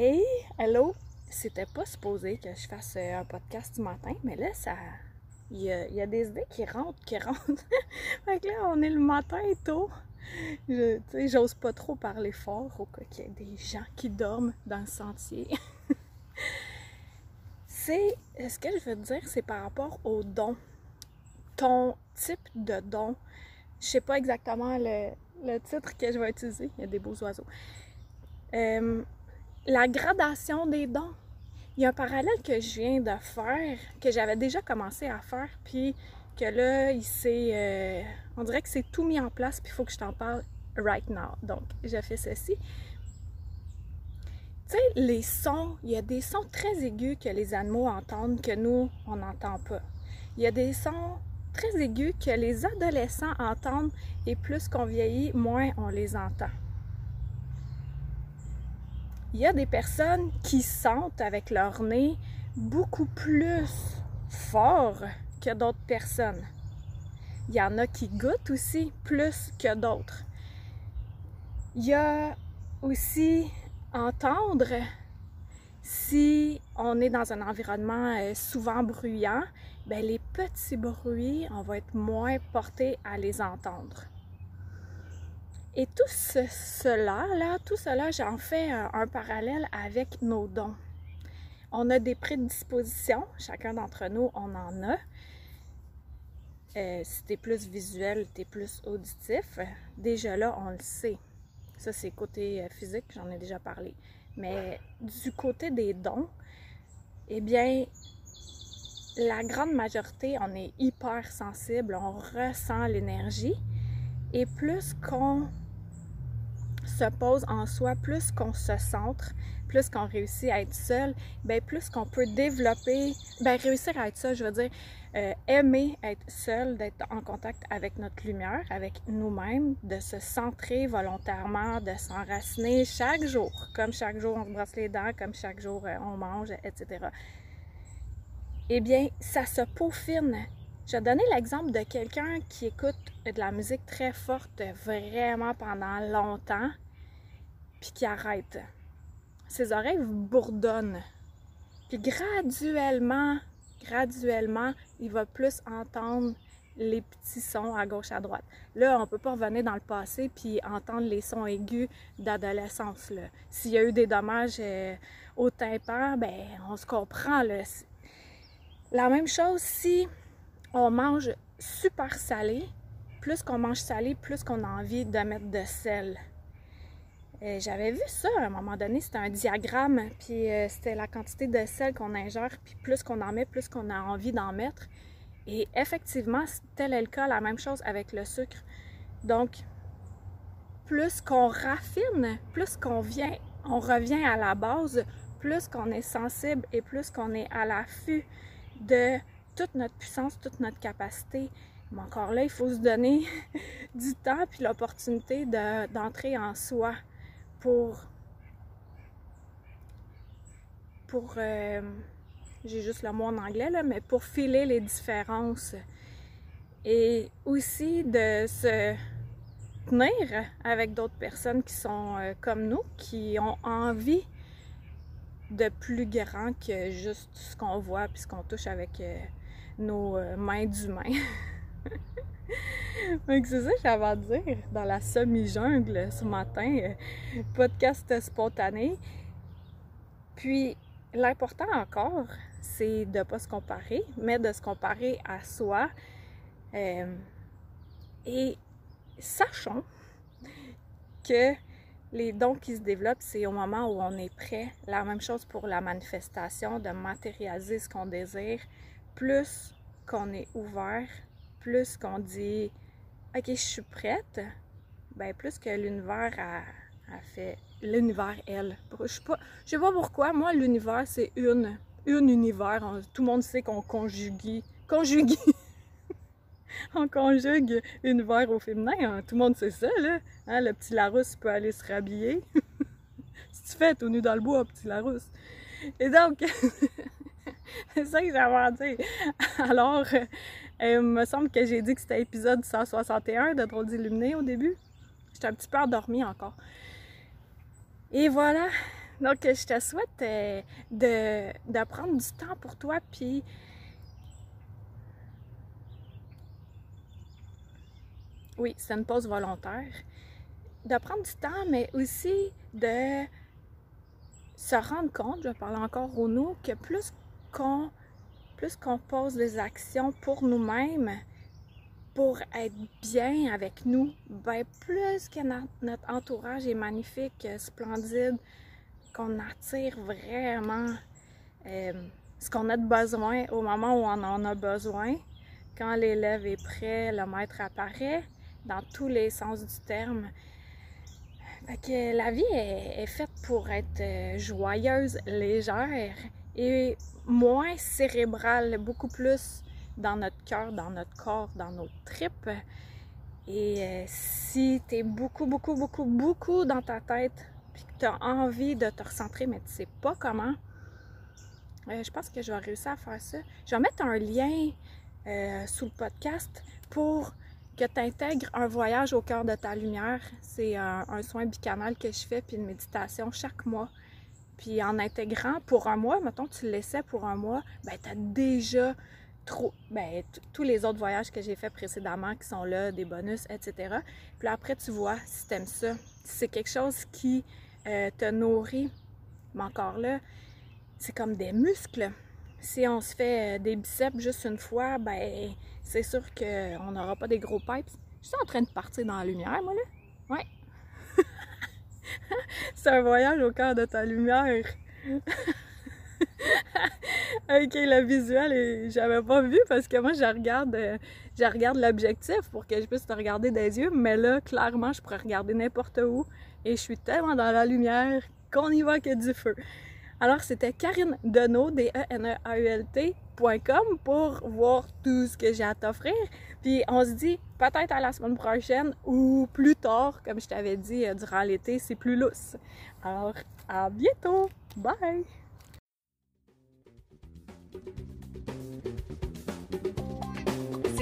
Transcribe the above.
Hey, hello! C'était pas supposé que je fasse euh, un podcast du matin, mais là, ça. Il y a, des idées qui rentrent, qui rentrent. fait que là, on est le matin et tôt. Tu sais, j'ose pas trop parler fort au cas qu'il y ait des gens qui dorment dans le sentier. c'est. Ce que je veux te dire, c'est par rapport au don. Ton type de don. Je sais pas exactement le, le titre que je vais utiliser. Il y a des beaux oiseaux. Euh, la gradation des dons. Il y a un parallèle que je viens de faire, que j'avais déjà commencé à faire, puis que là, il s'est. euh, on dirait que c'est tout mis en place, puis il faut que je t'en parle right now. Donc, j'ai fait ceci. Tu sais, les sons, il y a des sons très aigus que les animaux entendent que nous, on n'entend pas. Il y a des sons très aigus que les adolescents entendent et plus qu'on vieillit, moins on les entend. Il y a des personnes qui sentent avec leur nez beaucoup plus fort que d'autres personnes. Il y en a qui goûtent aussi plus que d'autres. Il y a aussi entendre si on est dans un environnement euh, souvent bruyant, ben les petits bruits, on va être moins porté à les entendre. Et tout ce- cela, là, tout cela, j'en fais un, parallèle avec nos dons. On a des prédispositions, chacun d'entre nous, on en a. Euh, si tu es plus visuel, tu es plus auditif. Déjà là, on le sait. Ça, c'est côté euh, physique, j'en ai déjà parlé. Mais du côté des dons, eh bien, la grande majorité, on est hyper sensible, on ressent l'énergie. Et plus qu'on se pose en soi, plus qu'on se centre, plus qu'on réussit à être seul, ben plus qu'on peut développer, ben réussir à être seul, je veux dire, euh, aimer être seul, d'être en contact avec notre lumière, avec nous-mêmes, de se centrer volontairement, de s'enraciner chaque jour, comme chaque jour on se brosse les dents, comme chaque jour euh, on mange, etc. Eh bien, ça se peaufine. Je vais donner l'exemple de quelqu'un qui écoute de la musique très forte vraiment pendant longtemps, puis qui arrête. Ses oreilles bourdonnent. Puis graduellement, graduellement, il va plus entendre les petits sons à gauche, à droite. Là, on peut pas revenir dans le passé puis entendre les sons aigus d'adolescence. S'il y a eu des dommages euh, au tympan, ben on se comprend. Là. La même chose si on mange super salé, plus qu'on mange salé, plus qu'on a envie de mettre de sel. Euh, J'avais vu ça à un moment donné, c'était un diagramme, puis euh, c'était la quantité de sel qu'on ingère, puis plus qu'on en met, plus qu'on a envie d'en mettre. Et effectivement, tel est le cas, la même chose avec le sucre. Donc, plus qu'on raffine, plus qu'on vient, on revient à la base, plus qu'on est sensible et plus qu'on est à l'affût de toute notre puissance, toute notre capacité. Mais encore là, il faut se donner du temps puis l'opportunité de- d'entrer en soi pour pour euh, j'ai juste le mot en anglais là, mais pour filer les différences et aussi de se tenir avec d'autres personnes qui sont euh, comme nous, qui ont envie de plus grand que juste ce qu'on voit puis ce qu'on touche avec euh, nos mains d'humains. Donc c'est ça que j'avais à dire dans la semi-jungle ce matin, euh, podcast spontané. Puis l'important encore, c'est de ne pas se comparer, mais de se comparer à soi. Euh, et sachons que les dons qui se développent, c'est au moment où on est prêt. La même chose pour la manifestation, de matérialiser ce qu'on désire. Plus qu'on est ouvert, plus qu'on dit OK, je suis prête, ben plus que l'univers Elle fait l'univers, elle. Je sais pas, je sais pas pourquoi. Moi, l'univers, c'est une. Une univers. Tout le monde sait qu'on conjugue. Conjugue. on conjugue univers au féminin. Hein. Tout le monde sait ça, là. Hein, le petit Larousse peut aller se rhabiller. si tu fais tout nu dans le bois, petit Larousse. Et donc, c'est ça que j'avais à dire. Alors, il me semble que j'ai dit que c'était épisode 161 de Drôles d'illuminés au début. J'étais un petit peu endormie encore. Et voilà. Donc, je te souhaite euh, de, de prendre du temps pour toi, puis oui, c'est une pause volontaire. De prendre du temps, mais aussi de se rendre compte, je parle encore au nous, que plus qu'on plus qu'on pose des actions pour nous-mêmes, pour être bien avec nous, ben plus que notre entourage est magnifique, splendide, qu'on attire vraiment euh, ce qu'on a de besoin au moment où on en a besoin. Quand l'élève est prêt, le maître apparaît dans tous les sens du terme. Que la vie est, est faite pour être euh, joyeuse, légère et moins cérébral, beaucoup plus dans notre cœur, dans notre corps, dans nos tripes. Et euh, si tu es beaucoup, beaucoup, beaucoup, beaucoup dans ta tête, puis que tu as envie de te recentrer, mais tu sais pas comment, euh, je pense que je vais réussir à faire ça. Je vais mettre un lien euh, sous le podcast pour que tu intègres un voyage au cœur de ta lumière. C'est un, un soin bicanal que je fais, puis une méditation chaque mois puis en intégrant pour un mois, mettons tu le laissais pour un mois, ben tu as déjà trop, ben, tous les autres voyages que j'ai fait précédemment qui sont là, des bonus, etc. Puis après, tu vois si tu aimes ça, si c'est quelque chose qui euh, te nourrit, mais encore là, c'est comme des muscles. Si on se fait euh, des biceps juste une fois, ben c'est sûr qu'on n'aura pas des gros pipes. Je suis en train de partir dans la lumière, moi là. Ouais. c'est un voyage au cœur de ta lumière. ok, le visuel, j'avais pas vu parce que moi, je regarde, euh, je regarde l'objectif pour que je puisse te regarder des yeux, mais là, clairement, je pourrais regarder n'importe où et je suis tellement dans la lumière qu'on y voit que du feu. Alors, c'était Karine Deneau, D-E-N-E-A-U-L-T.com pour voir tout ce que j'ai à t'offrir. Puis, on se dit peut-être à la semaine prochaine ou plus tard, comme je t'avais dit, euh, durant l'été, c'est plus lousse. Alors, à bientôt! Bye!